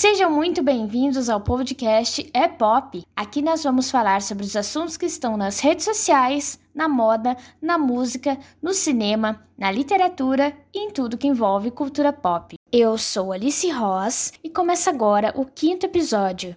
Sejam muito bem-vindos ao podcast É Pop. Aqui nós vamos falar sobre os assuntos que estão nas redes sociais, na moda, na música, no cinema, na literatura e em tudo que envolve cultura pop. Eu sou Alice Ross e começa agora o quinto episódio.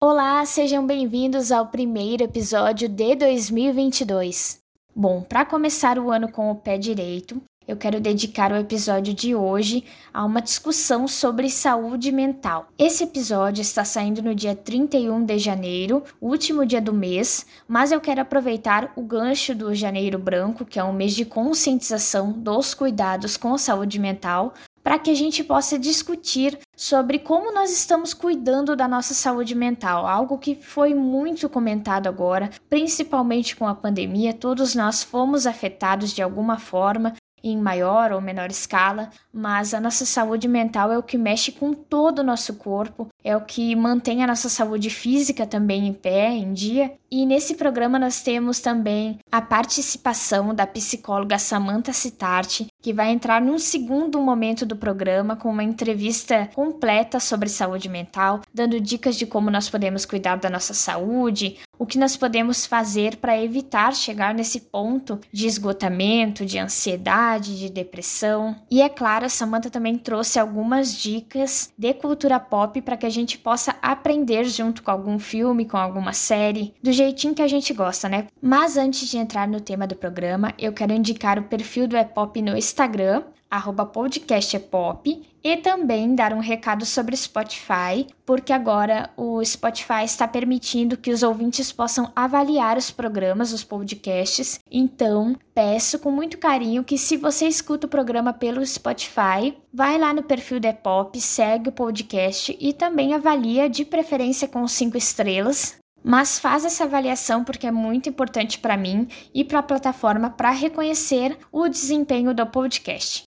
Olá, sejam bem-vindos ao primeiro episódio de 2022. Bom, para começar o ano com o pé direito, eu quero dedicar o episódio de hoje a uma discussão sobre saúde mental. Esse episódio está saindo no dia 31 de janeiro, último dia do mês, mas eu quero aproveitar o gancho do Janeiro Branco, que é um mês de conscientização dos cuidados com a saúde mental, para que a gente possa discutir sobre como nós estamos cuidando da nossa saúde mental, algo que foi muito comentado agora, principalmente com a pandemia. Todos nós fomos afetados de alguma forma em maior ou menor escala, mas a nossa saúde mental é o que mexe com todo o nosso corpo, é o que mantém a nossa saúde física também em pé, em dia. E nesse programa nós temos também a participação da psicóloga Samantha Citarte, que vai entrar num segundo momento do programa com uma entrevista completa sobre saúde mental, dando dicas de como nós podemos cuidar da nossa saúde, o que nós podemos fazer para evitar chegar nesse ponto de esgotamento, de ansiedade, de depressão. E é claro, a Samantha também trouxe algumas dicas de cultura pop para que a gente possa aprender junto com algum filme, com alguma série, do jeitinho que a gente gosta, né? Mas antes de entrar no tema do programa, eu quero indicar o perfil do Epop no Instagram, arroba podcastepop e também dar um recado sobre Spotify, porque agora o Spotify está permitindo que os ouvintes possam avaliar os programas, os podcasts. Então, peço com muito carinho que se você escuta o programa pelo Spotify, vai lá no perfil da Pop, segue o podcast e também avalia de preferência com cinco estrelas, mas faz essa avaliação porque é muito importante para mim e para a plataforma para reconhecer o desempenho do podcast.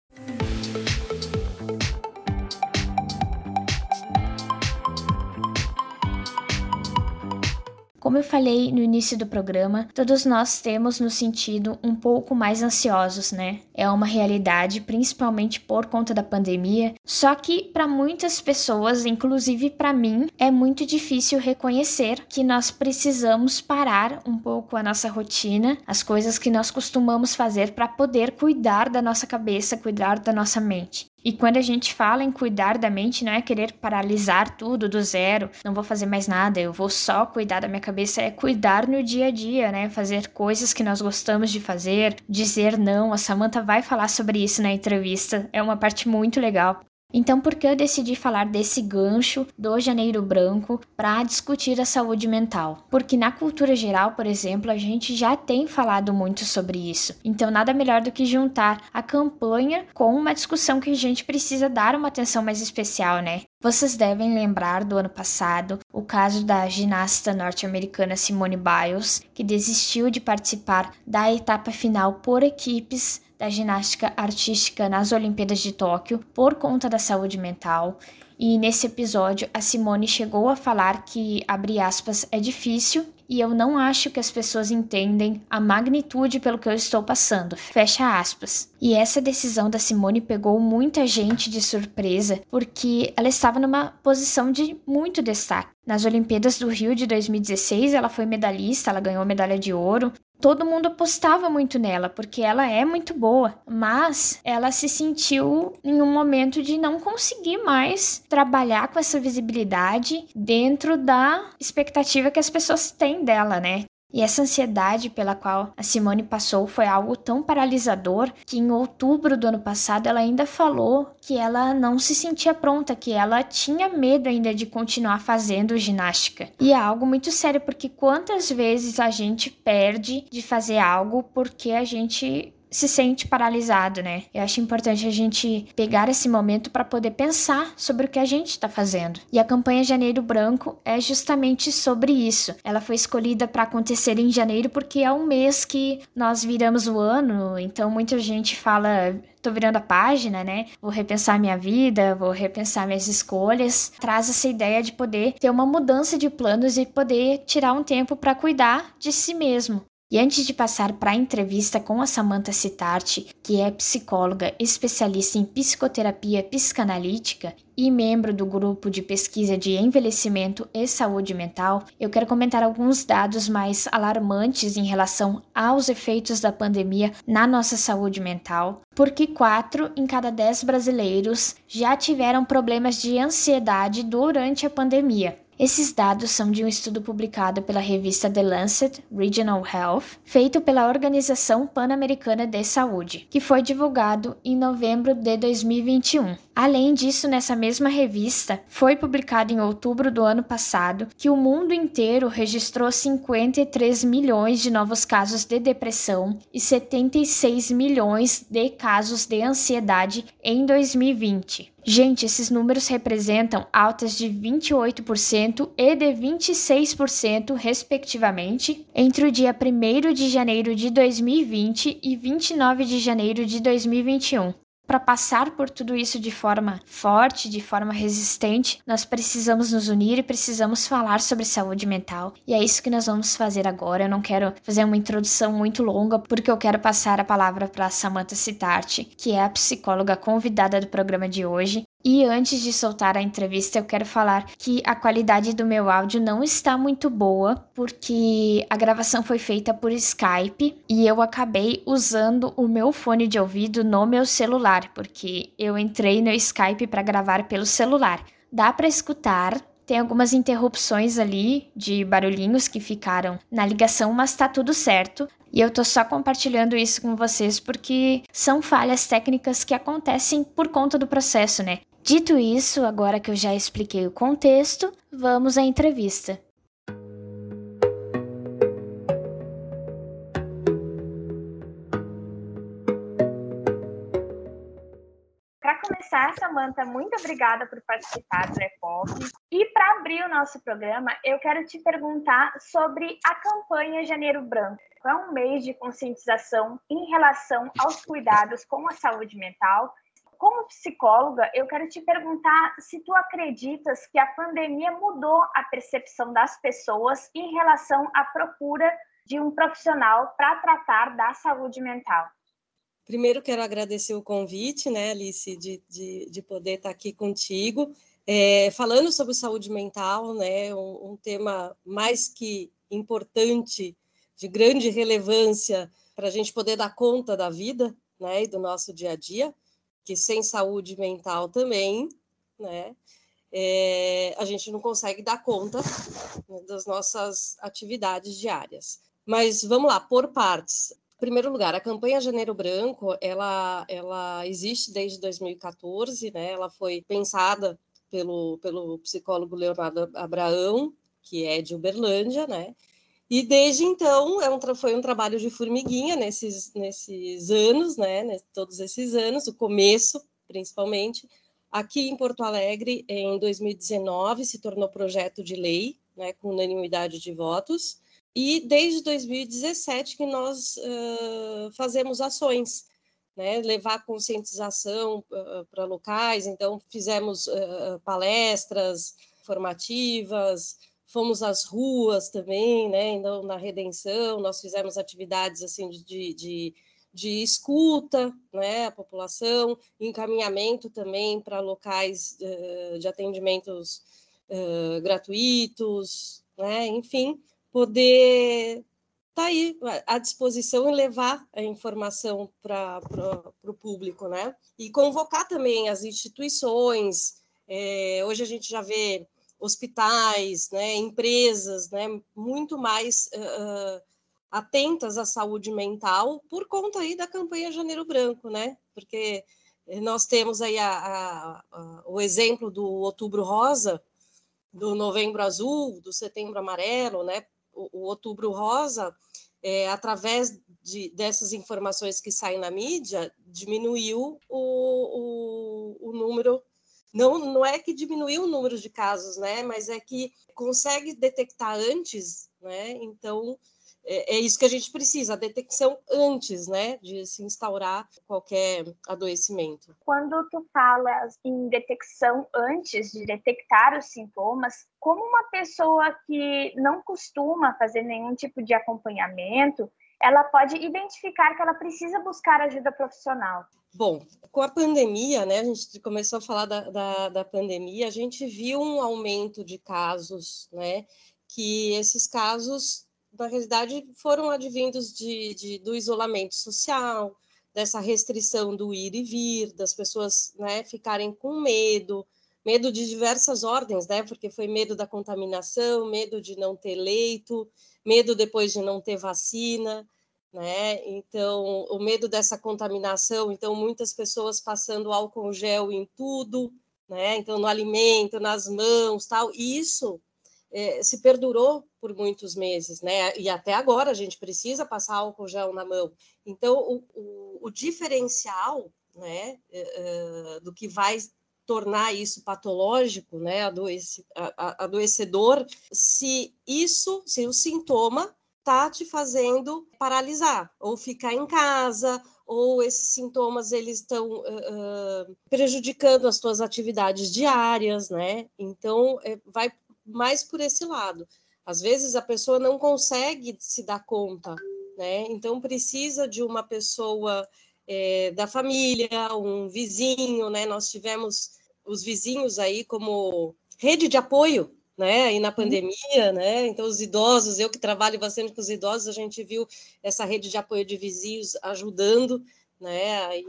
Como eu falei no início do programa, todos nós temos no sentido um pouco mais ansiosos, né? É uma realidade, principalmente por conta da pandemia. Só que para muitas pessoas, inclusive para mim, é muito difícil reconhecer que nós precisamos parar um pouco a nossa rotina, as coisas que nós costumamos fazer para poder cuidar da nossa cabeça, cuidar da nossa mente. E quando a gente fala em cuidar da mente, não é querer paralisar tudo do zero, não vou fazer mais nada, eu vou só cuidar da minha cabeça, é cuidar no dia a dia, né? Fazer coisas que nós gostamos de fazer, dizer não. A Samantha vai falar sobre isso na entrevista, é uma parte muito legal. Então, por que eu decidi falar desse gancho do Janeiro Branco para discutir a saúde mental? Porque na cultura geral, por exemplo, a gente já tem falado muito sobre isso. Então, nada melhor do que juntar a campanha com uma discussão que a gente precisa dar uma atenção mais especial, né? Vocês devem lembrar do ano passado o caso da ginasta norte-americana Simone Biles, que desistiu de participar da etapa final por equipes da ginástica artística nas Olimpíadas de Tóquio por conta da saúde mental. E nesse episódio, a Simone chegou a falar que, abre aspas, é difícil e eu não acho que as pessoas entendem a magnitude pelo que eu estou passando. Fecha aspas. E essa decisão da Simone pegou muita gente de surpresa, porque ela estava numa posição de muito destaque. Nas Olimpíadas do Rio de 2016, ela foi medalhista, ela ganhou medalha de ouro, todo mundo apostava muito nela, porque ela é muito boa, mas ela se sentiu em um momento de não conseguir mais trabalhar com essa visibilidade dentro da expectativa que as pessoas têm dela, né? E essa ansiedade pela qual a Simone passou foi algo tão paralisador que em outubro do ano passado ela ainda falou que ela não se sentia pronta, que ela tinha medo ainda de continuar fazendo ginástica. E é algo muito sério porque quantas vezes a gente perde de fazer algo porque a gente se sente paralisado, né? Eu acho importante a gente pegar esse momento para poder pensar sobre o que a gente está fazendo. E a campanha Janeiro Branco é justamente sobre isso. Ela foi escolhida para acontecer em janeiro porque é um mês que nós viramos o ano, então muita gente fala tô virando a página, né? Vou repensar minha vida, vou repensar minhas escolhas. Traz essa ideia de poder ter uma mudança de planos e poder tirar um tempo para cuidar de si mesmo. E antes de passar para a entrevista com a Samantha Citarte, que é psicóloga especialista em psicoterapia psicanalítica e membro do grupo de pesquisa de envelhecimento e saúde mental, eu quero comentar alguns dados mais alarmantes em relação aos efeitos da pandemia na nossa saúde mental, porque 4 em cada 10 brasileiros já tiveram problemas de ansiedade durante a pandemia. Esses dados são de um estudo publicado pela revista The Lancet Regional Health, feito pela Organização Pan-Americana de Saúde, que foi divulgado em novembro de 2021. Além disso, nessa mesma revista, foi publicado em outubro do ano passado que o mundo inteiro registrou 53 milhões de novos casos de depressão e 76 milhões de casos de ansiedade em 2020. Gente, esses números representam altas de 28% e de 26%, respectivamente, entre o dia 1 de janeiro de 2020 e 29 de janeiro de 2021 para passar por tudo isso de forma forte, de forma resistente, nós precisamos nos unir e precisamos falar sobre saúde mental. E é isso que nós vamos fazer agora. Eu não quero fazer uma introdução muito longa, porque eu quero passar a palavra para Samantha Citarte, que é a psicóloga convidada do programa de hoje. E antes de soltar a entrevista, eu quero falar que a qualidade do meu áudio não está muito boa, porque a gravação foi feita por Skype e eu acabei usando o meu fone de ouvido no meu celular, porque eu entrei no Skype para gravar pelo celular. Dá para escutar, tem algumas interrupções ali de barulhinhos que ficaram na ligação, mas tá tudo certo. E eu tô só compartilhando isso com vocês porque são falhas técnicas que acontecem por conta do processo, né? Dito isso, agora que eu já expliquei o contexto, vamos à entrevista. Para começar, Samantha, muito obrigada por participar do EPOC. E para abrir o nosso programa, eu quero te perguntar sobre a campanha Janeiro Branco. É um mês de conscientização em relação aos cuidados com a saúde mental como psicóloga, eu quero te perguntar se tu acreditas que a pandemia mudou a percepção das pessoas em relação à procura de um profissional para tratar da saúde mental. Primeiro, quero agradecer o convite, né, Alice, de, de, de poder estar aqui contigo, é, falando sobre saúde mental, né, um, um tema mais que importante, de grande relevância para a gente poder dar conta da vida, né, e do nosso dia a dia que sem saúde mental também, né, é, a gente não consegue dar conta né, das nossas atividades diárias. Mas vamos lá, por partes. Em primeiro lugar, a campanha Janeiro Branco, ela, ela existe desde 2014, né? Ela foi pensada pelo, pelo psicólogo Leonardo Abraão, que é de Uberlândia, né? E desde então é um, foi um trabalho de formiguinha nesses, nesses anos, né? Todos esses anos, o começo, principalmente. Aqui em Porto Alegre, em 2019, se tornou projeto de lei, né, com unanimidade de votos. E desde 2017 que nós uh, fazemos ações, né, levar conscientização uh, para locais. Então, fizemos uh, palestras formativas, fomos às ruas também, né? Então, na Redenção, nós fizemos atividades assim de, de, de escuta, né? A população, encaminhamento também para locais uh, de atendimentos uh, gratuitos, né? Enfim, poder tá aí à disposição e levar a informação para o público, né? E convocar também as instituições. É, hoje a gente já vê hospitais, né, empresas, né, muito mais uh, atentas à saúde mental por conta aí da campanha Janeiro Branco, né? Porque nós temos aí a, a, a, o exemplo do Outubro Rosa, do Novembro Azul, do Setembro Amarelo, né? O, o Outubro Rosa, é, através de, dessas informações que saem na mídia, diminuiu o, o, o número não, não é que diminuiu o número de casos, né? Mas é que consegue detectar antes, né? Então, é, é, isso que a gente precisa, a detecção antes, né, de se instaurar qualquer adoecimento. Quando tu falas em detecção antes de detectar os sintomas, como uma pessoa que não costuma fazer nenhum tipo de acompanhamento, ela pode identificar que ela precisa buscar ajuda profissional? Bom, com a pandemia, né, a gente começou a falar da, da, da pandemia, a gente viu um aumento de casos, né, que esses casos na realidade, foram advindos de, de, do isolamento social, dessa restrição do ir e vir, das pessoas né, ficarem com medo, medo de diversas ordens, né? Porque foi medo da contaminação, medo de não ter leito, medo depois de não ter vacina, né? Então, o medo dessa contaminação, então muitas pessoas passando álcool gel em tudo, né? Então, no alimento, nas mãos, tal. E isso é, se perdurou por muitos meses, né? E até agora a gente precisa passar álcool gel na mão. Então, o, o, o diferencial, né, uh, do que vai tornar isso patológico, né, adoece, a, a, adoecedor, se isso, se o sintoma está te fazendo paralisar ou ficar em casa ou esses sintomas eles estão uh, prejudicando as tuas atividades diárias, né? Então é, vai mais por esse lado. Às vezes a pessoa não consegue se dar conta, né? Então precisa de uma pessoa é, da família, um vizinho, né? Nós tivemos os vizinhos aí como rede de apoio, né? Aí na uhum. pandemia, né? Então os idosos, eu que trabalho bastante com os idosos, a gente viu essa rede de apoio de vizinhos ajudando, né? Aí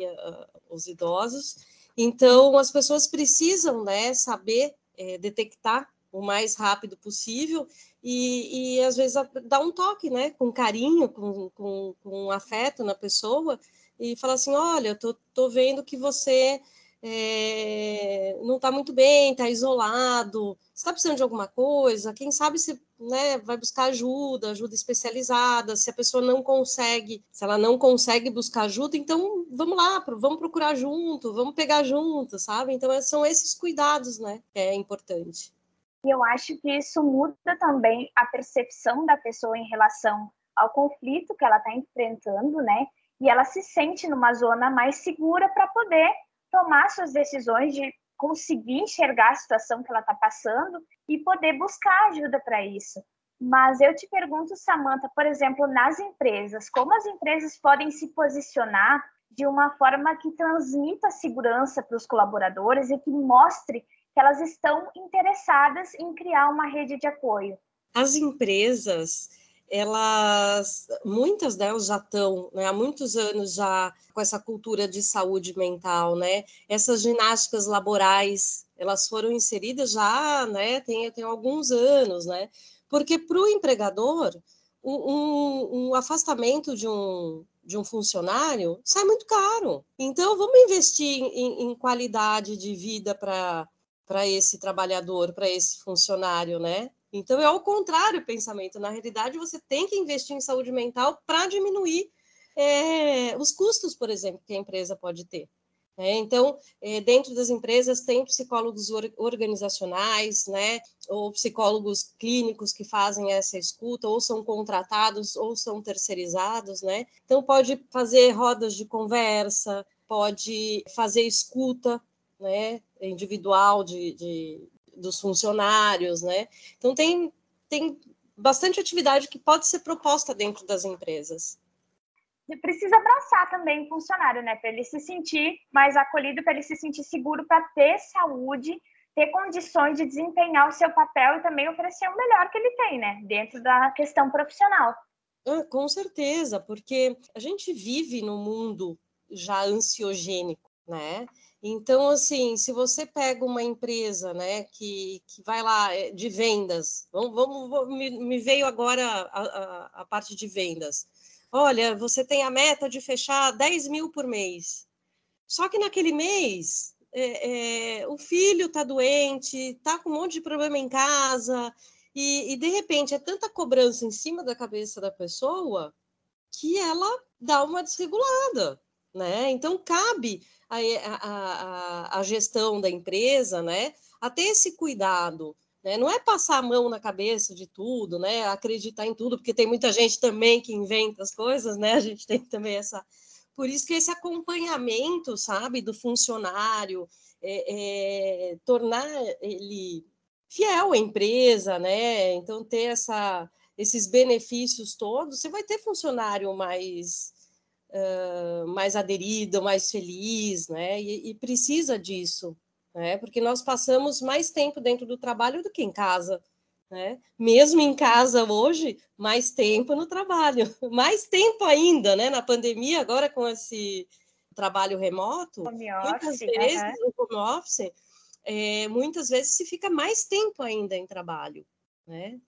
os idosos. Então as pessoas precisam, né? Saber é, detectar o mais rápido possível e, e às vezes dá um toque, né, com carinho, com, com, com afeto na pessoa e falar assim, olha, tô, tô vendo que você é, não está muito bem, está isolado, está precisando de alguma coisa, quem sabe se né, vai buscar ajuda, ajuda especializada, se a pessoa não consegue, se ela não consegue buscar ajuda, então vamos lá, vamos procurar junto, vamos pegar junto, sabe? Então são esses cuidados, né, que é importante. E eu acho que isso muda também a percepção da pessoa em relação ao conflito que ela está enfrentando, né? E ela se sente numa zona mais segura para poder tomar suas decisões de conseguir enxergar a situação que ela está passando e poder buscar ajuda para isso. Mas eu te pergunto, Samantha, por exemplo, nas empresas, como as empresas podem se posicionar de uma forma que transmita segurança para os colaboradores e que mostre que elas estão interessadas em criar uma rede de apoio. As empresas, elas, muitas delas já estão, né, há muitos anos já com essa cultura de saúde mental, né? Essas ginásticas laborais, elas foram inseridas já, né? Tem, tem alguns anos, né? Porque para o empregador, um, um, afastamento de um, de um funcionário sai muito caro. Então, vamos investir em, em qualidade de vida para para esse trabalhador, para esse funcionário, né? Então é ao contrário o pensamento. Na realidade, você tem que investir em saúde mental para diminuir é, os custos, por exemplo, que a empresa pode ter. É, então, é, dentro das empresas tem psicólogos organizacionais, né, ou psicólogos clínicos que fazem essa escuta, ou são contratados, ou são terceirizados, né. Então, pode fazer rodas de conversa, pode fazer escuta né, individual de, de, dos funcionários, né? Então tem, tem bastante atividade que pode ser proposta dentro das empresas. E precisa abraçar também o funcionário, né? Para ele se sentir mais acolhido, para ele se sentir seguro, para ter saúde, ter condições de desempenhar o seu papel e também oferecer o melhor que ele tem, né? Dentro da questão profissional. Ah, com certeza, porque a gente vive num mundo já ansiogênico, né? Então, assim, se você pega uma empresa, né, que, que vai lá eh, de vendas, vamos, vamos me, me, veio agora a, a, a, parte de vendas. Olha, você tem a meta de fechar 10 mil por mês. Só que naquele mês, é, é, o filho está doente, está com um monte de problema em casa, e, e de repente é tanta cobrança em cima da cabeça da pessoa que ela dá uma desregulada, né? Então cabe a, a, a, gestão da empresa, né, a ter esse cuidado, Né? Não é passar a mão na cabeça de tudo, né? acreditar em tudo, porque tem muita gente também que inventa as coisas, né? a gente tem também essa. Por isso que esse acompanhamento, sabe, do funcionário, é, é, tornar ele fiel à empresa, né? Então, ter essa, esses benefícios todos, você vai ter funcionário mais, uh, mais aderido, mais feliz, né? E, e precisa disso, né? Porque nós passamos mais tempo dentro do trabalho do que em casa. Né? Mesmo em casa hoje, mais tempo no trabalho, mais tempo ainda, né? Na pandemia, agora com esse trabalho remoto, home muitas office, vezes uhum. o home office, é, muitas vezes se fica mais tempo ainda em trabalho, né?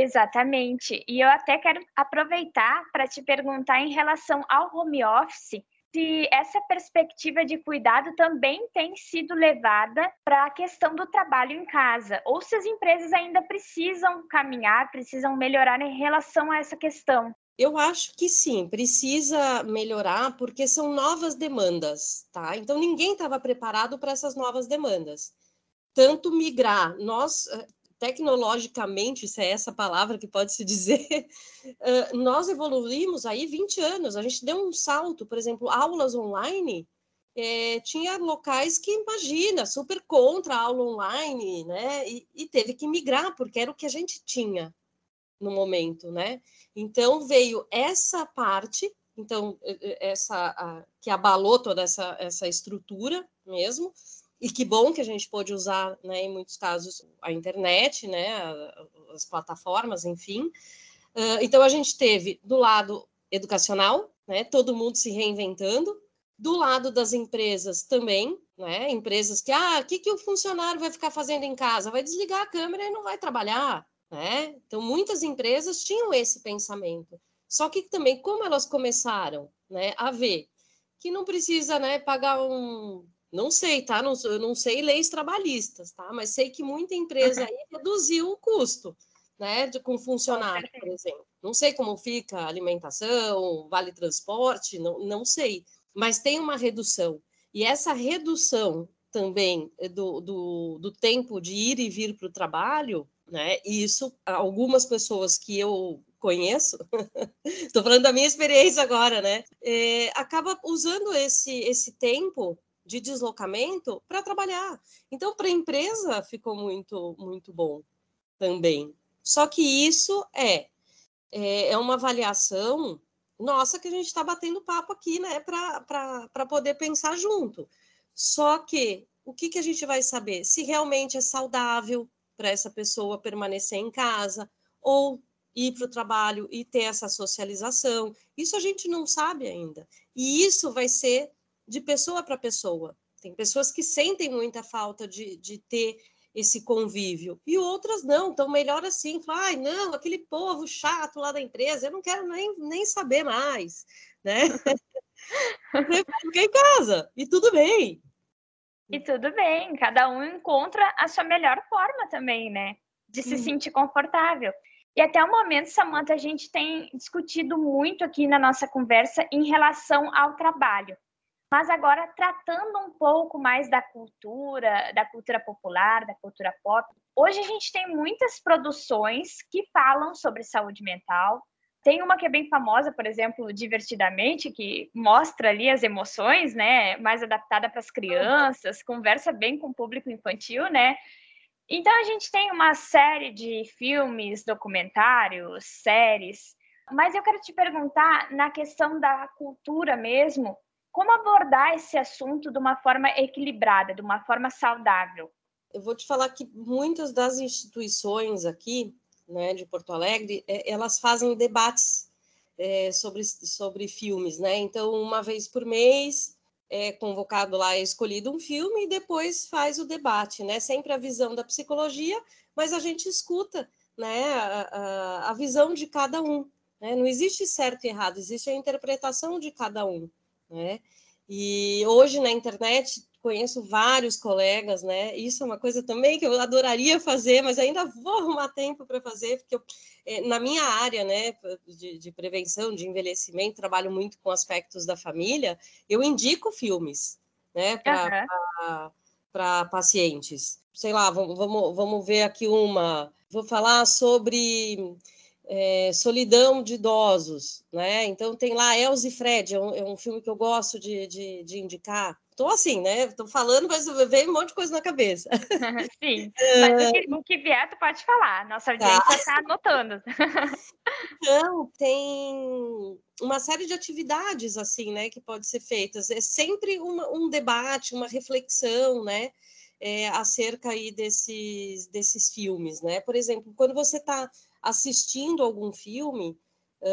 Exatamente. E eu até quero aproveitar para te perguntar em relação ao home office, se essa perspectiva de cuidado também tem sido levada para a questão do trabalho em casa, ou se as empresas ainda precisam caminhar, precisam melhorar em relação a essa questão. Eu acho que sim, precisa melhorar porque são novas demandas, tá? Então ninguém estava preparado para essas novas demandas. Tanto migrar, nós eh, tecnologicamente, se é essa palavra que pode se dizer, nós evoluímos aí 20 anos, a gente deu um salto, por exemplo, aulas online, é, tinha locais que, imagina, super contra a aula online, né, e, e, teve que migrar, porque era o que a gente tinha no momento, né, então veio essa parte, então, essa, a, que abalou toda essa, essa estrutura mesmo, e que bom que a gente pôde usar, né, em muitos casos, a internet, né, as plataformas, enfim. Uh, então, a gente teve do lado educacional, né, todo mundo se reinventando, do lado das empresas também, né, empresas que, ah, o que, que o funcionário vai ficar fazendo em casa? Vai desligar a câmera e não vai trabalhar, né? Então, muitas empresas tinham esse pensamento. Só que também, como elas começaram né, a ver que não precisa né, pagar um não sei, tá? Não, eu não sei leis trabalhistas, tá? Mas sei que muita empresa aí reduziu o custo, né? De, com funcionário, por exemplo. Não sei como fica a alimentação, vale transporte, não, não sei. Mas tem uma redução. E essa redução também do, do, do tempo de ir e vir para o trabalho, né? E isso, algumas pessoas que eu conheço, estou falando da minha experiência agora, né? É, acaba usando esse, esse tempo de deslocamento para trabalhar. Então, para a empresa ficou muito, muito bom também. Só que isso é, é, é uma avaliação nossa que a gente está batendo papo aqui, né, para poder pensar junto. Só que o que, que a gente vai saber? Se realmente é saudável para essa pessoa permanecer em casa ou ir para o trabalho e ter essa socialização. Isso a gente não sabe ainda. E isso vai ser de pessoa para pessoa. Tem pessoas que sentem muita falta de, de ter esse convívio, e outras não, então melhor assim, falar, ai, não, aquele povo chato lá da empresa, eu não quero nem, nem saber mais, né? Fica em casa, e tudo bem. E tudo bem, cada um encontra a sua melhor forma também, né? De se uhum. sentir confortável. E até o momento, Samantha, a gente tem discutido muito aqui na nossa conversa em relação ao trabalho. Mas agora tratando um pouco mais da cultura, da cultura popular, da cultura pop. Hoje a gente tem muitas produções que falam sobre saúde mental. Tem uma que é bem famosa, por exemplo, Divertidamente, que mostra ali as emoções, né, mais adaptada para as crianças, conversa bem com o público infantil, né? Então a gente tem uma série de filmes, documentários, séries. Mas eu quero te perguntar na questão da cultura mesmo, como abordar esse assunto de uma forma equilibrada, de uma forma saudável? Eu vou te falar que muitas das instituições aqui, né, de Porto Alegre, é, elas fazem debates é, sobre, sobre filmes, né? Então, uma vez por mês é convocado lá, é escolhido um filme e depois faz o debate, né? Sempre a visão da psicologia, mas a gente escuta, né, a, a, a visão de cada um. Né? Não existe certo e errado, existe a interpretação de cada um né? E hoje na internet conheço vários colegas, né? Isso é uma coisa também que eu adoraria fazer, mas ainda vou arrumar tempo para fazer, porque eu, é, na minha área, né, de, de, prevenção, de envelhecimento, trabalho muito com aspectos da família, eu indico filmes, né, para para pacientes. Sei lá, vamos, vamos, vamos ver aqui uma. Vou falar sobre é, Solidão de Idosos, né? Então tem lá Elze e Fred, é um, é um filme que eu gosto de, de, de indicar. Estou assim, né? Estou falando, mas veio um monte de coisa na cabeça. Sim, mas o que, o que vier, tu pode falar. Nossa audiência está tá anotando. Então, tem uma série de atividades, assim, né, que pode ser feitas. É sempre uma, um debate, uma reflexão, né? É, acerca aí desses, desses filmes, né? Por exemplo, quando você está assistindo algum filme,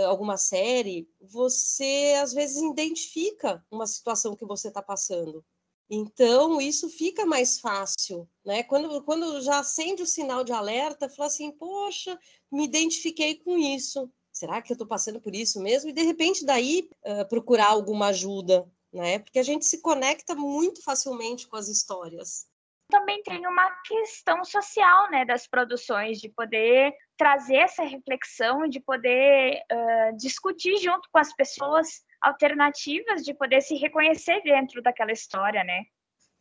alguma série, você às vezes identifica uma situação que você está passando. Então, isso fica mais fácil, né? Quando, quando já acende o sinal de alerta, fala assim, poxa, me identifiquei com isso. Será que eu estou passando por isso mesmo? E, de repente, daí, uh, procurar alguma ajuda, né? Porque a gente se conecta muito facilmente com as histórias também tem uma questão social, né, das produções, de poder trazer essa reflexão, de poder uh, discutir junto com as pessoas alternativas, de poder se reconhecer dentro daquela história, né?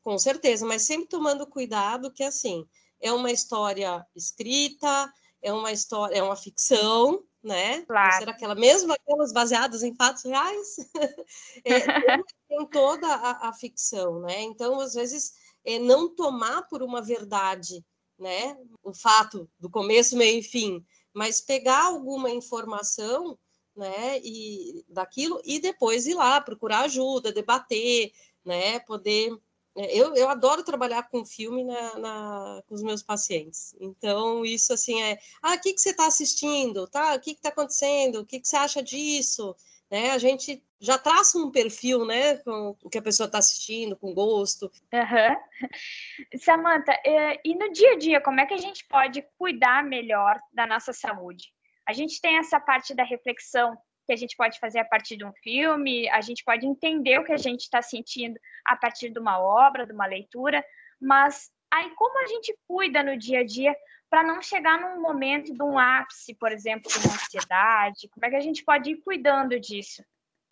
Com certeza, mas sempre tomando cuidado que assim é uma história escrita, é uma história, é uma ficção, né? Claro. Será aquela mesmo aquelas baseadas em fatos reais? é, tem toda a, a ficção, né? Então, às vezes é, não tomar por uma verdade, né? O fato do começo, meio e fim, mas pegar alguma informação, né? E daquilo e depois ir lá procurar ajuda, debater, né? Poder é, eu, eu adoro trabalhar com filme na, na, com os meus pacientes. Então, isso assim é. Ah, o que, que você está assistindo? Tá? O que está acontecendo? O que, que você acha disso? Né? A gente já traça um perfil, né, com o que a pessoa está assistindo, com gosto. Uhum. Samanta, é, e no dia a dia, como é que a gente pode cuidar melhor da nossa saúde? A gente tem essa parte da reflexão que a gente pode fazer a partir de um filme, a gente pode entender o que a gente está sentindo a partir de uma obra, de uma leitura, mas aí como a gente cuida no dia a dia para não chegar num momento de um ápice, por exemplo, de uma ansiedade? Como é que a gente pode ir cuidando disso?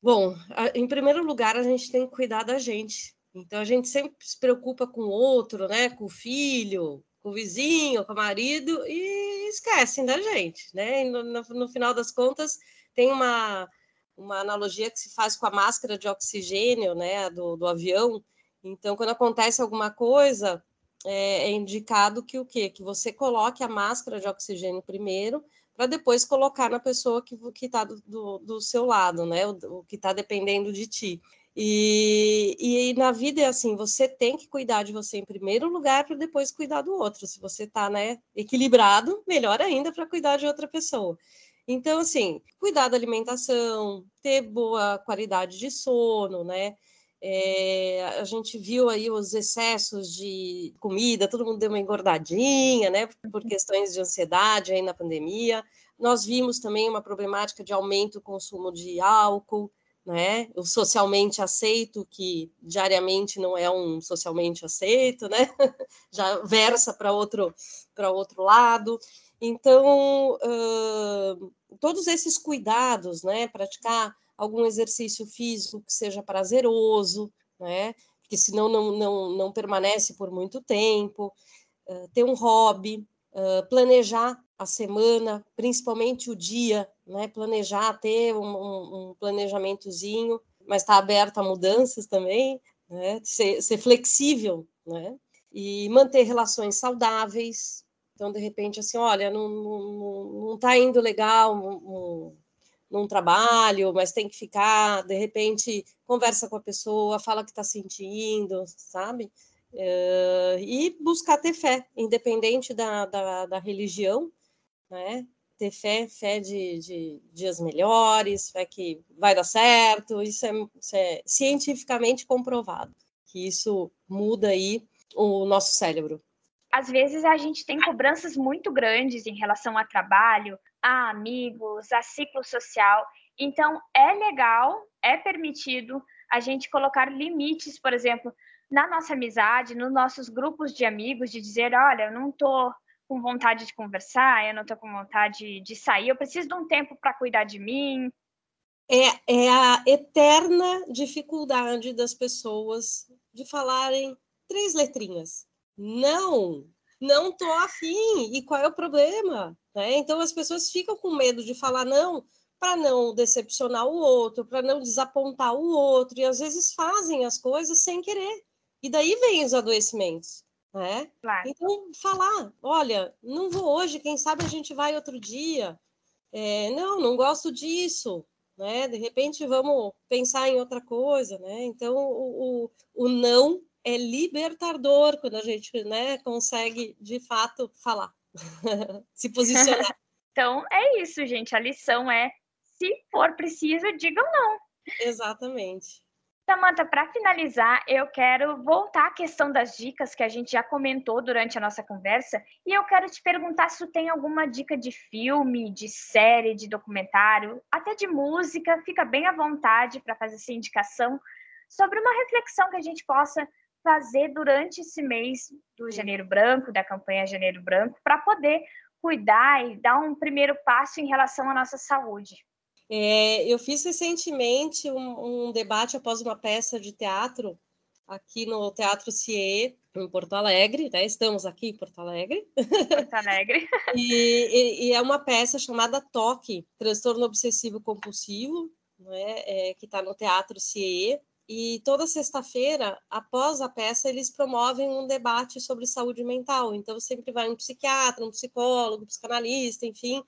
Bom, em primeiro lugar, a gente tem que cuidar da gente. Então, a gente sempre se preocupa com o outro, né? Com o filho, com o vizinho, com o marido, e esquecem da gente, né? No, no, no, final das contas, tem uma, uma analogia que se faz com a máscara de oxigênio, né? Do, do avião. Então, quando acontece alguma coisa, é, é indicado que o quê? Que você coloque a máscara de oxigênio primeiro, para depois colocar na pessoa que está do, do, do, seu lado, né? O, o que está dependendo de ti. E, e, na vida é assim, você tem que cuidar de você em primeiro lugar para depois cuidar do outro. Se você está né, equilibrado, melhor ainda para cuidar de outra pessoa. Então, assim, cuidar da alimentação, ter boa qualidade de sono, né? É, a gente viu aí os excessos de comida, todo mundo deu uma engordadinha, né, por questões de ansiedade aí na pandemia. Nós vimos também uma problemática de aumento do consumo de álcool, né, o socialmente aceito, que diariamente não é um socialmente aceito, né, já versa para outro, outro lado. Então, uh, todos esses cuidados, né, praticar algum exercício físico que seja prazeroso, né? Porque senão não, não, não permanece por muito tempo. Uh, ter um hobby, uh, planejar a semana, principalmente o dia, né? Planejar, ter um, um, um planejamentozinho, mas estar tá aberto a mudanças também, né? Ser, ser flexível, né? E manter relações saudáveis. Então, de repente, assim, olha, não, não, não tá indo legal, num trabalho, mas tem que ficar, de repente, conversa com a pessoa, fala o que está sentindo, sabe? Uh, e buscar ter fé, independente da, da, da, religião, né? Ter fé, fé de, de, dias melhores, fé que vai dar certo, isso é, isso é cientificamente comprovado, que isso muda aí o nosso cérebro às vezes a gente tem cobranças muito grandes em relação a trabalho, a amigos, a ciclo social. Então, é legal, é permitido a gente colocar limites, por exemplo, na nossa amizade, nos nossos grupos de amigos, de dizer: olha, eu não estou com vontade de conversar, eu não estou com vontade de sair, eu preciso de um tempo para cuidar de mim. É, é a eterna dificuldade das pessoas de falarem três letrinhas. Não, não tô afim. E qual é o problema? Né? Então as pessoas ficam com medo de falar não para não decepcionar o outro, para não desapontar o outro, e às vezes fazem as coisas sem querer. E daí vem os adoecimentos. Né? Claro. Então, falar, olha, não vou hoje, quem sabe a gente vai outro dia. É, não, não gosto disso, né? De repente vamos pensar em outra coisa, né? Então, o, o, o não é libertador quando a gente né, consegue, de fato, falar, se posicionar. então, é isso, gente. A lição é, se for preciso, digam não. Exatamente. Samanta, para finalizar, eu quero voltar à questão das dicas que a gente já comentou durante a nossa conversa e eu quero te perguntar se tu tem alguma dica de filme, de série, de documentário, até de música, fica bem à vontade para fazer essa indicação sobre uma reflexão que a gente possa fazer durante esse mês do Janeiro Branco, da campanha Janeiro Branco, para poder cuidar e dar um primeiro passo em relação à nossa saúde? É, eu fiz recentemente um, um, debate após uma peça de teatro aqui no Teatro CIE, em Porto Alegre, né? Estamos aqui em Porto Alegre. Porto Alegre. e, e, e, é uma peça chamada Toque, Transtorno Obsessivo Compulsivo, né? É, que está no Teatro CIE. E toda sexta-feira, após a peça, eles promovem um debate sobre saúde mental. Então, sempre vai um psiquiatra, um psicólogo, um psicanalista, enfim,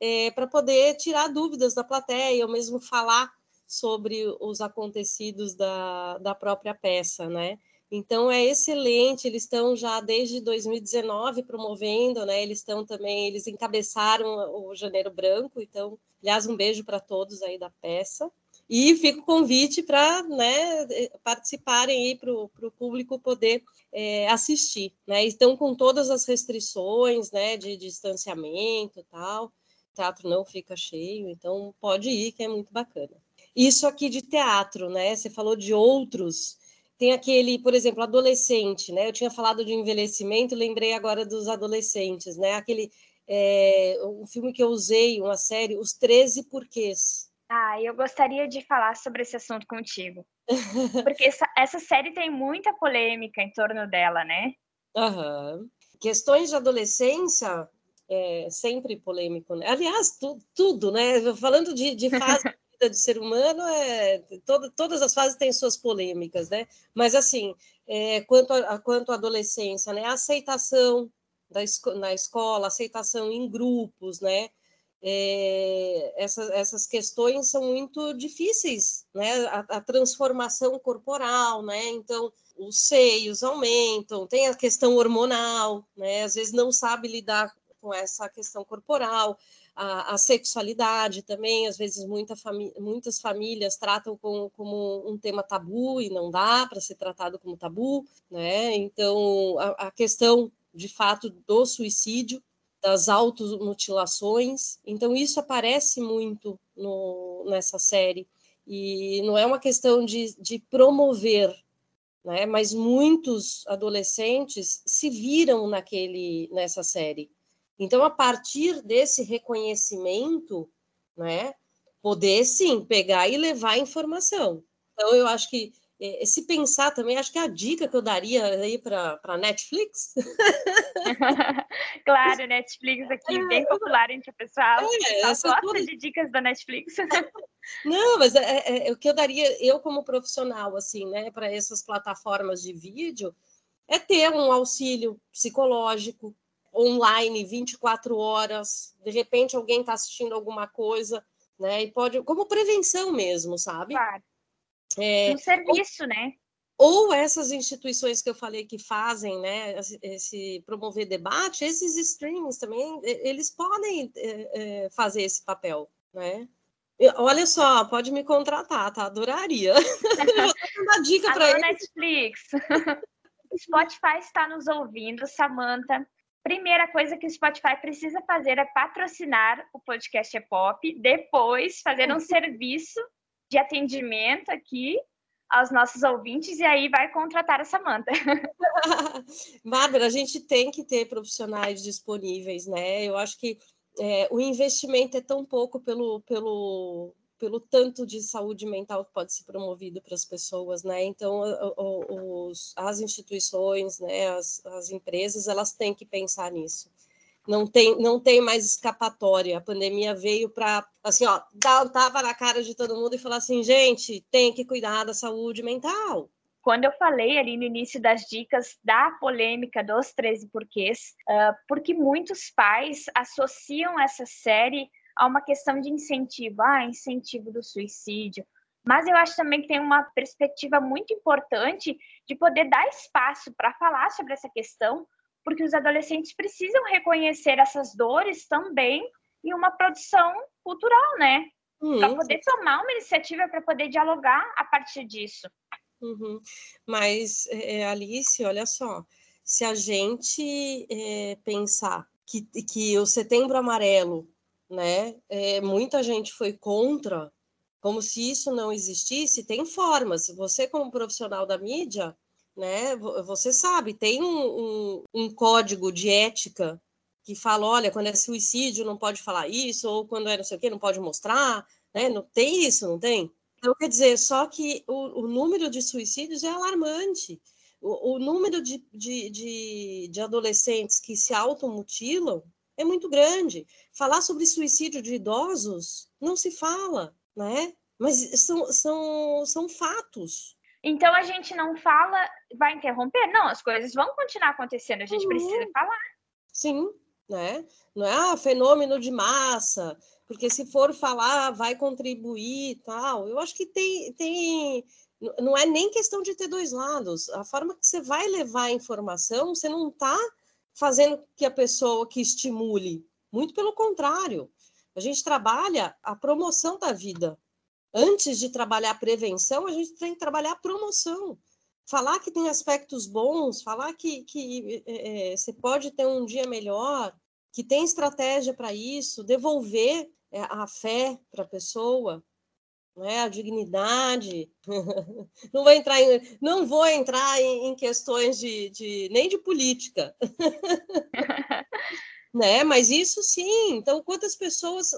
é, para poder tirar dúvidas da plateia, ou mesmo falar sobre os acontecidos da, da própria peça, né? Então é excelente, eles estão já desde 2019 promovendo, né? Eles estão também, eles encabeçaram o Janeiro Branco, então, aliás, um beijo para todos aí da peça. E fica o convite para né, participarem aí para o público poder é, assistir. Né? Estão com todas as restrições né, de, de distanciamento e tal. O teatro não fica cheio, então pode ir, que é muito bacana. Isso aqui de teatro, né? Você falou de outros. Tem aquele, por exemplo, adolescente, né? Eu tinha falado de envelhecimento, lembrei agora dos adolescentes, né? Aquele é, um filme que eu usei, uma série, Os 13 Porquês. Ah, eu gostaria de falar sobre esse assunto contigo. Porque essa, essa série tem muita polêmica em torno dela, né? Uhum. Questões de adolescência é sempre polêmico, né? Aliás, tu, tudo, né? Falando de, de fase de ser humano, é, todo, todas as fases têm suas polêmicas, né? Mas, assim, é, quanto, a, quanto à adolescência, né? A aceitação da, na escola, aceitação em grupos, né? É, essas, questões são muito difíceis, né? A, a, transformação corporal, né? Então, os seios aumentam, tem a questão hormonal, né? Às vezes não sabe lidar com essa questão corporal, a, a sexualidade também, às vezes muita muitas famílias tratam com, como um tema tabu e não dá para ser tratado como tabu, né? Então, a, a questão de fato do suicídio das automutilações. Então, isso aparece muito no, nessa série. E não é uma questão de, de promover, né? mas muitos adolescentes se viram naquele, nessa série. Então, a partir desse reconhecimento, né, poder sim pegar e levar informação. Então, eu acho que é, se pensar também, acho que a dica que eu daria aí para a Netflix. claro, Netflix aqui, é, bem popular entre o pessoal. É, gosta toda... de dicas da Netflix. Não, mas é, é, é, o que eu daria, eu como profissional, assim, né, para essas plataformas de vídeo, é ter um auxílio psicológico online 24 horas. De repente alguém está assistindo alguma coisa, né? E pode, como prevenção mesmo, sabe? Claro. É, um serviço, ou, né? Ou essas instituições que eu falei que fazem, né, esse promover debate, esses streamings também, eles podem é, é, fazer esse papel, né? Olha só, pode me contratar, tá? Adoraria. Vou dar dica para eles. Netflix. Spotify está nos ouvindo, Samantha. Primeira coisa que o Spotify precisa fazer é patrocinar o podcast É Pop, depois fazer um serviço de atendimento aqui aos nossos ouvintes e aí vai contratar a Samanta. Bárbara, a gente tem que ter profissionais disponíveis, né? Eu acho que é, o investimento é tão pouco pelo, pelo, pelo tanto de saúde mental que pode ser promovido para as pessoas, né? Então, os, as instituições, né, as, as empresas, elas têm que pensar nisso. Não tem, não tem mais escapatória. A pandemia veio para, assim, ó, dar um tapa na cara de todo mundo e falar assim, gente, tem que cuidar da saúde mental. Quando eu falei ali no início das dicas da polêmica dos 13 porquês, uh, porque muitos pais associam essa série a uma questão de incentivo, ah, incentivo do suicídio. Mas eu acho também que tem uma perspectiva muito importante de poder dar espaço para falar sobre essa questão, porque os adolescentes precisam reconhecer essas dores também em uma produção cultural, né? Uhum. Para poder tomar uma iniciativa, para poder dialogar a partir disso. Uhum. Mas, é, Alice, olha só, se a gente é, pensar que, que o Setembro Amarelo né? É, muita gente foi contra, como se isso não existisse. Tem formas. Você, como profissional da mídia, né? Você sabe, tem um, um, um código de ética que fala, olha, quando é suicídio não pode falar isso, ou quando é não sei o que, não pode mostrar, né? Não tem isso, não tem? Então, quer dizer, só que o, o número de suicídios é alarmante. O, o número de, de, de, de adolescentes que se automutilam é muito grande. Falar sobre suicídio de idosos não se fala, né? Mas são, são, são fatos. Então a gente não fala, vai interromper? Não, as coisas vão continuar acontecendo, a gente uhum. precisa falar. Sim, né? Não é ah, fenômeno de massa, porque se for falar vai contribuir e tal. Eu acho que tem, tem não é nem questão de ter dois lados. A forma que você vai levar a informação, você não está fazendo que a pessoa que estimule. Muito pelo contrário, a gente trabalha a promoção da vida. Antes de trabalhar a prevenção, a gente tem que trabalhar a promoção. Falar que tem aspectos bons, falar que, que é, você pode ter um dia melhor, que tem estratégia para isso, devolver é, a fé para a pessoa, né, a dignidade. não vou entrar em, não vou entrar em, em questões de, de, nem de política. né? Mas isso sim. Então, quantas pessoas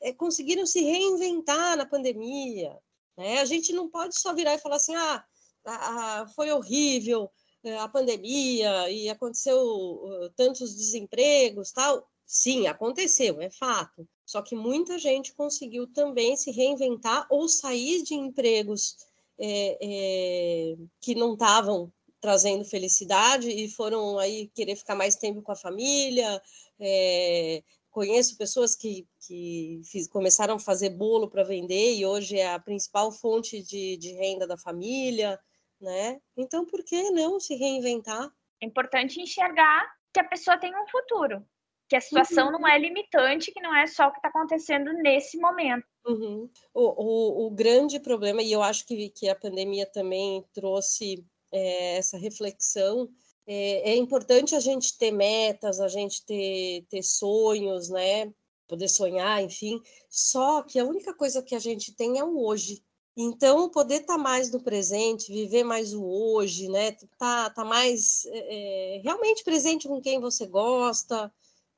é, conseguiram se reinventar na pandemia? Né? A gente não pode só virar e falar assim, ah, a, a, foi horrível eh, a pandemia e aconteceu tantos desempregos, tal. Sim, aconteceu, é fato. Só que muita gente conseguiu também se reinventar ou sair de empregos é, é, que não estavam trazendo felicidade e foram aí querer ficar mais tempo com a família. É, conheço pessoas que, que fiz, começaram a fazer bolo para vender e hoje é a principal fonte de, de renda da família, né? Então, por que não se reinventar? É importante enxergar que a pessoa tem um futuro, que a situação uhum. não é limitante, que não é só o que está acontecendo nesse momento. Uhum. O, o, o, grande problema, e eu acho que, que a pandemia também trouxe é, essa reflexão, é, é, importante a gente ter metas, a gente ter, ter sonhos, né? Poder sonhar, enfim. Só que a única coisa que a gente tem é o hoje. Então, poder estar tá mais no presente, viver mais o hoje, né? Tá, tá mais é, realmente presente com quem você gosta,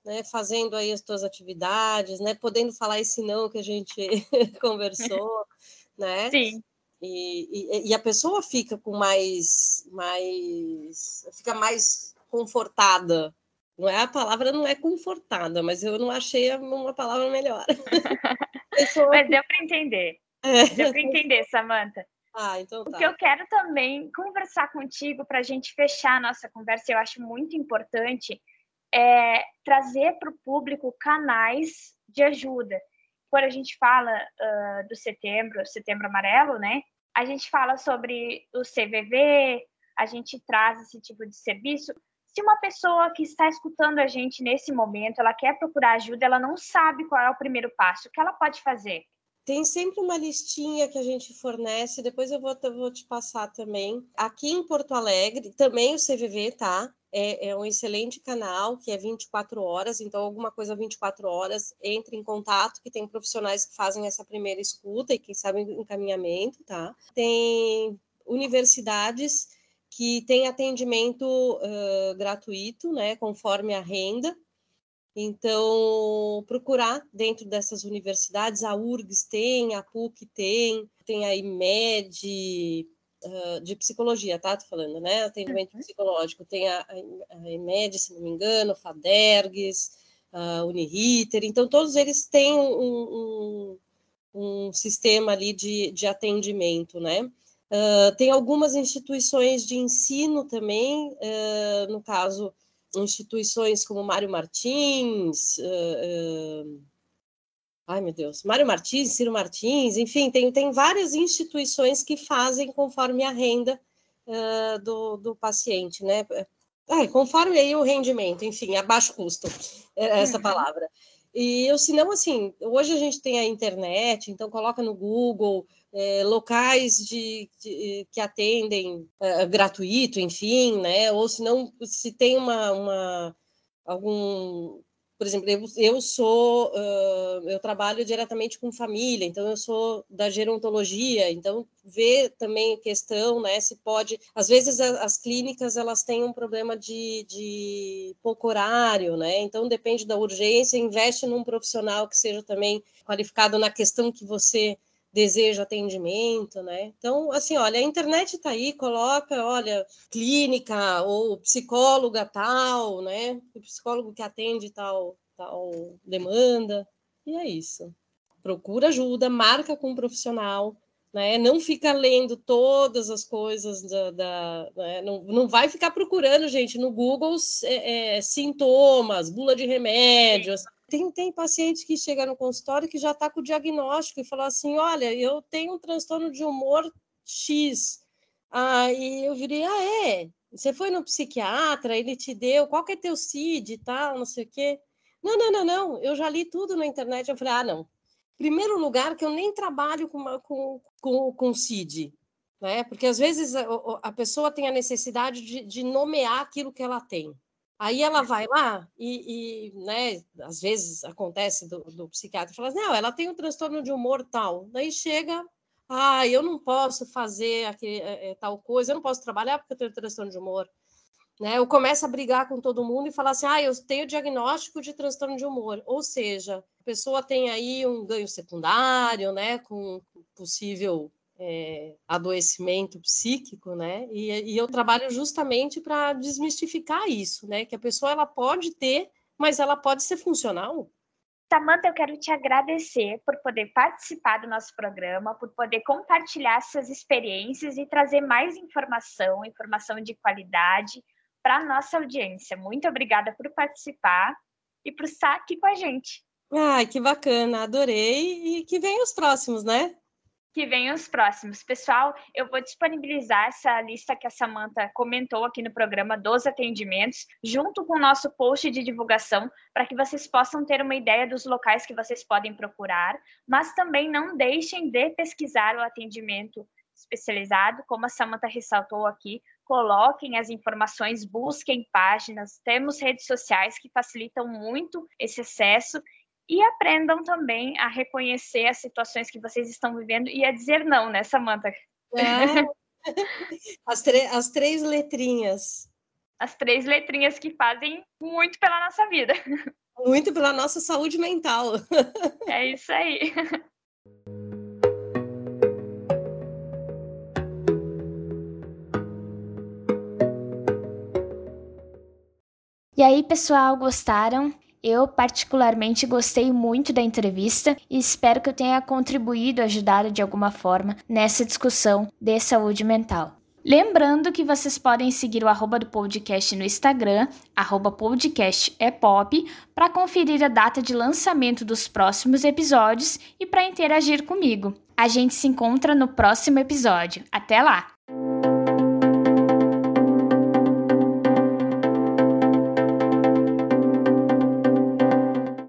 né, fazendo aí as tuas atividades, né, podendo falar esse não que a gente conversou, né? Sim. E, e, e, a pessoa fica com mais, mais, fica mais confortada. Não é a palavra, não é confortada, mas eu não achei uma palavra melhor. Mas deu para entender. É. Deu para entender, Samantha. Ah, então tá. O que eu quero também conversar contigo para a gente fechar a nossa conversa, eu acho muito importante, é, trazer para o público canais de ajuda. Quando a gente fala uh, do setembro, setembro amarelo, né? A gente fala sobre o CVV, a gente traz esse tipo de serviço. Se uma pessoa que está escutando a gente nesse momento, ela quer procurar ajuda, ela não sabe qual é o primeiro passo, o que ela pode fazer? Tem sempre uma listinha que a gente fornece, depois eu vou, vou te passar também. Aqui em Porto Alegre, também o CVV, tá? É, é, um excelente canal, que é 24 horas, então alguma coisa 24 horas, entre em contato, que tem profissionais que fazem essa primeira escuta e quem sabe encaminhamento, tá? Tem universidades que têm atendimento uh, gratuito, né, conforme a renda, Então, procurar dentro dessas universidades, a URGS tem, a PUC tem, tem a IMED, uh, de psicologia, tá? Tô falando, né? Atendimento uhum. psicológico, tem a, a IMED, se não me engano, FADERGS, a Uniriter, então todos eles têm um, um, um sistema ali de, de atendimento, né? Uh, tem algumas instituições de ensino também, uh, no caso, instituições como Mário Martins, uh, ai meu Deus, Mário Martins, Ciro Martins, enfim, tem, tem várias instituições que fazem conforme a renda do, do paciente, né? Ai, conforme aí o rendimento, enfim, a baixo custo, é essa uhum. palavra. E eu, se não, assim, hoje a gente tem a internet, então coloca no Google é, locais de, de, que atendem é, gratuito, enfim, né? Ou se não, se tem uma, uma algum por exemplo, eu, eu sou, uh, eu trabalho diretamente com família, então eu sou da gerontologia, então ver também a questão, né, se pode, às vezes as clínicas elas têm um problema de, de pouco horário, né, então depende da urgência, investe num profissional que seja também qualificado na questão que você deseja atendimento, né? Então, assim, olha, a internet está aí, coloca, olha, clínica ou psicóloga tal, né? O psicólogo que atende tal, tal demanda, e é isso. Procura ajuda, marca com um profissional, né? Não fica lendo todas as coisas da, da né? não, não vai ficar procurando, gente, no Google é, é, sintomas, bula de remédios, tem, tem paciente que chega no consultório que já está com o diagnóstico e fala assim: olha, eu tenho um transtorno de humor X. Aí eu virei, ah, é? Você foi no psiquiatra, ele te deu, qual que é teu CID e tal, não sei o quê. Não, não, não, não, eu já li tudo na internet. Eu falei, ah, não. Primeiro lugar, que eu nem trabalho com, com, com, com CID, né? Porque às vezes a, a pessoa tem a necessidade de, de nomear aquilo que ela tem. Aí ela vai lá e, e né, às vezes acontece do, do psiquiatra fala, assim, não, ela tem um transtorno de humor tal. Daí chega, ah, eu não posso fazer aquele, é, tal coisa, eu não posso trabalhar porque eu tenho transtorno de humor. Né? Eu começo a brigar com todo mundo e falar assim, ah, eu tenho diagnóstico de transtorno de humor. Ou seja, a pessoa tem aí um ganho secundário, né, com possível é, adoecimento psíquico, né? E, e eu trabalho justamente para desmistificar isso, né? Que a pessoa ela pode ter, mas ela pode ser funcional. Samanta, eu quero te agradecer por poder participar do nosso programa, por poder compartilhar suas experiências e trazer mais informação, informação de qualidade para a nossa audiência. Muito obrigada por participar e por estar aqui com a gente. Ai, que bacana, adorei. E que venham os próximos, né? Que venham os próximos. Pessoal, eu vou disponibilizar essa lista que a Samanta comentou aqui no programa dos atendimentos, junto com o nosso post de divulgação, para que vocês possam ter uma ideia dos locais que vocês podem procurar, mas também não deixem de pesquisar o atendimento especializado, como a Samanta ressaltou aqui, coloquem as informações, busquem páginas, temos redes sociais que facilitam muito esse acesso e aprendam também a reconhecer as situações que vocês estão vivendo e a dizer não, né, Samanta? É. As, as três letrinhas. As três letrinhas que fazem muito pela nossa vida. Muito pela nossa saúde mental. É isso aí. E aí, pessoal, gostaram? Eu, particularmente, gostei muito da entrevista e espero que eu tenha contribuído, ajudado de alguma forma nessa discussão de saúde mental. Lembrando que vocês podem seguir o arroba do podcast no Instagram, arroba podcast é para conferir a data de lançamento dos próximos episódios e para interagir comigo. A gente se encontra no próximo episódio. Até lá!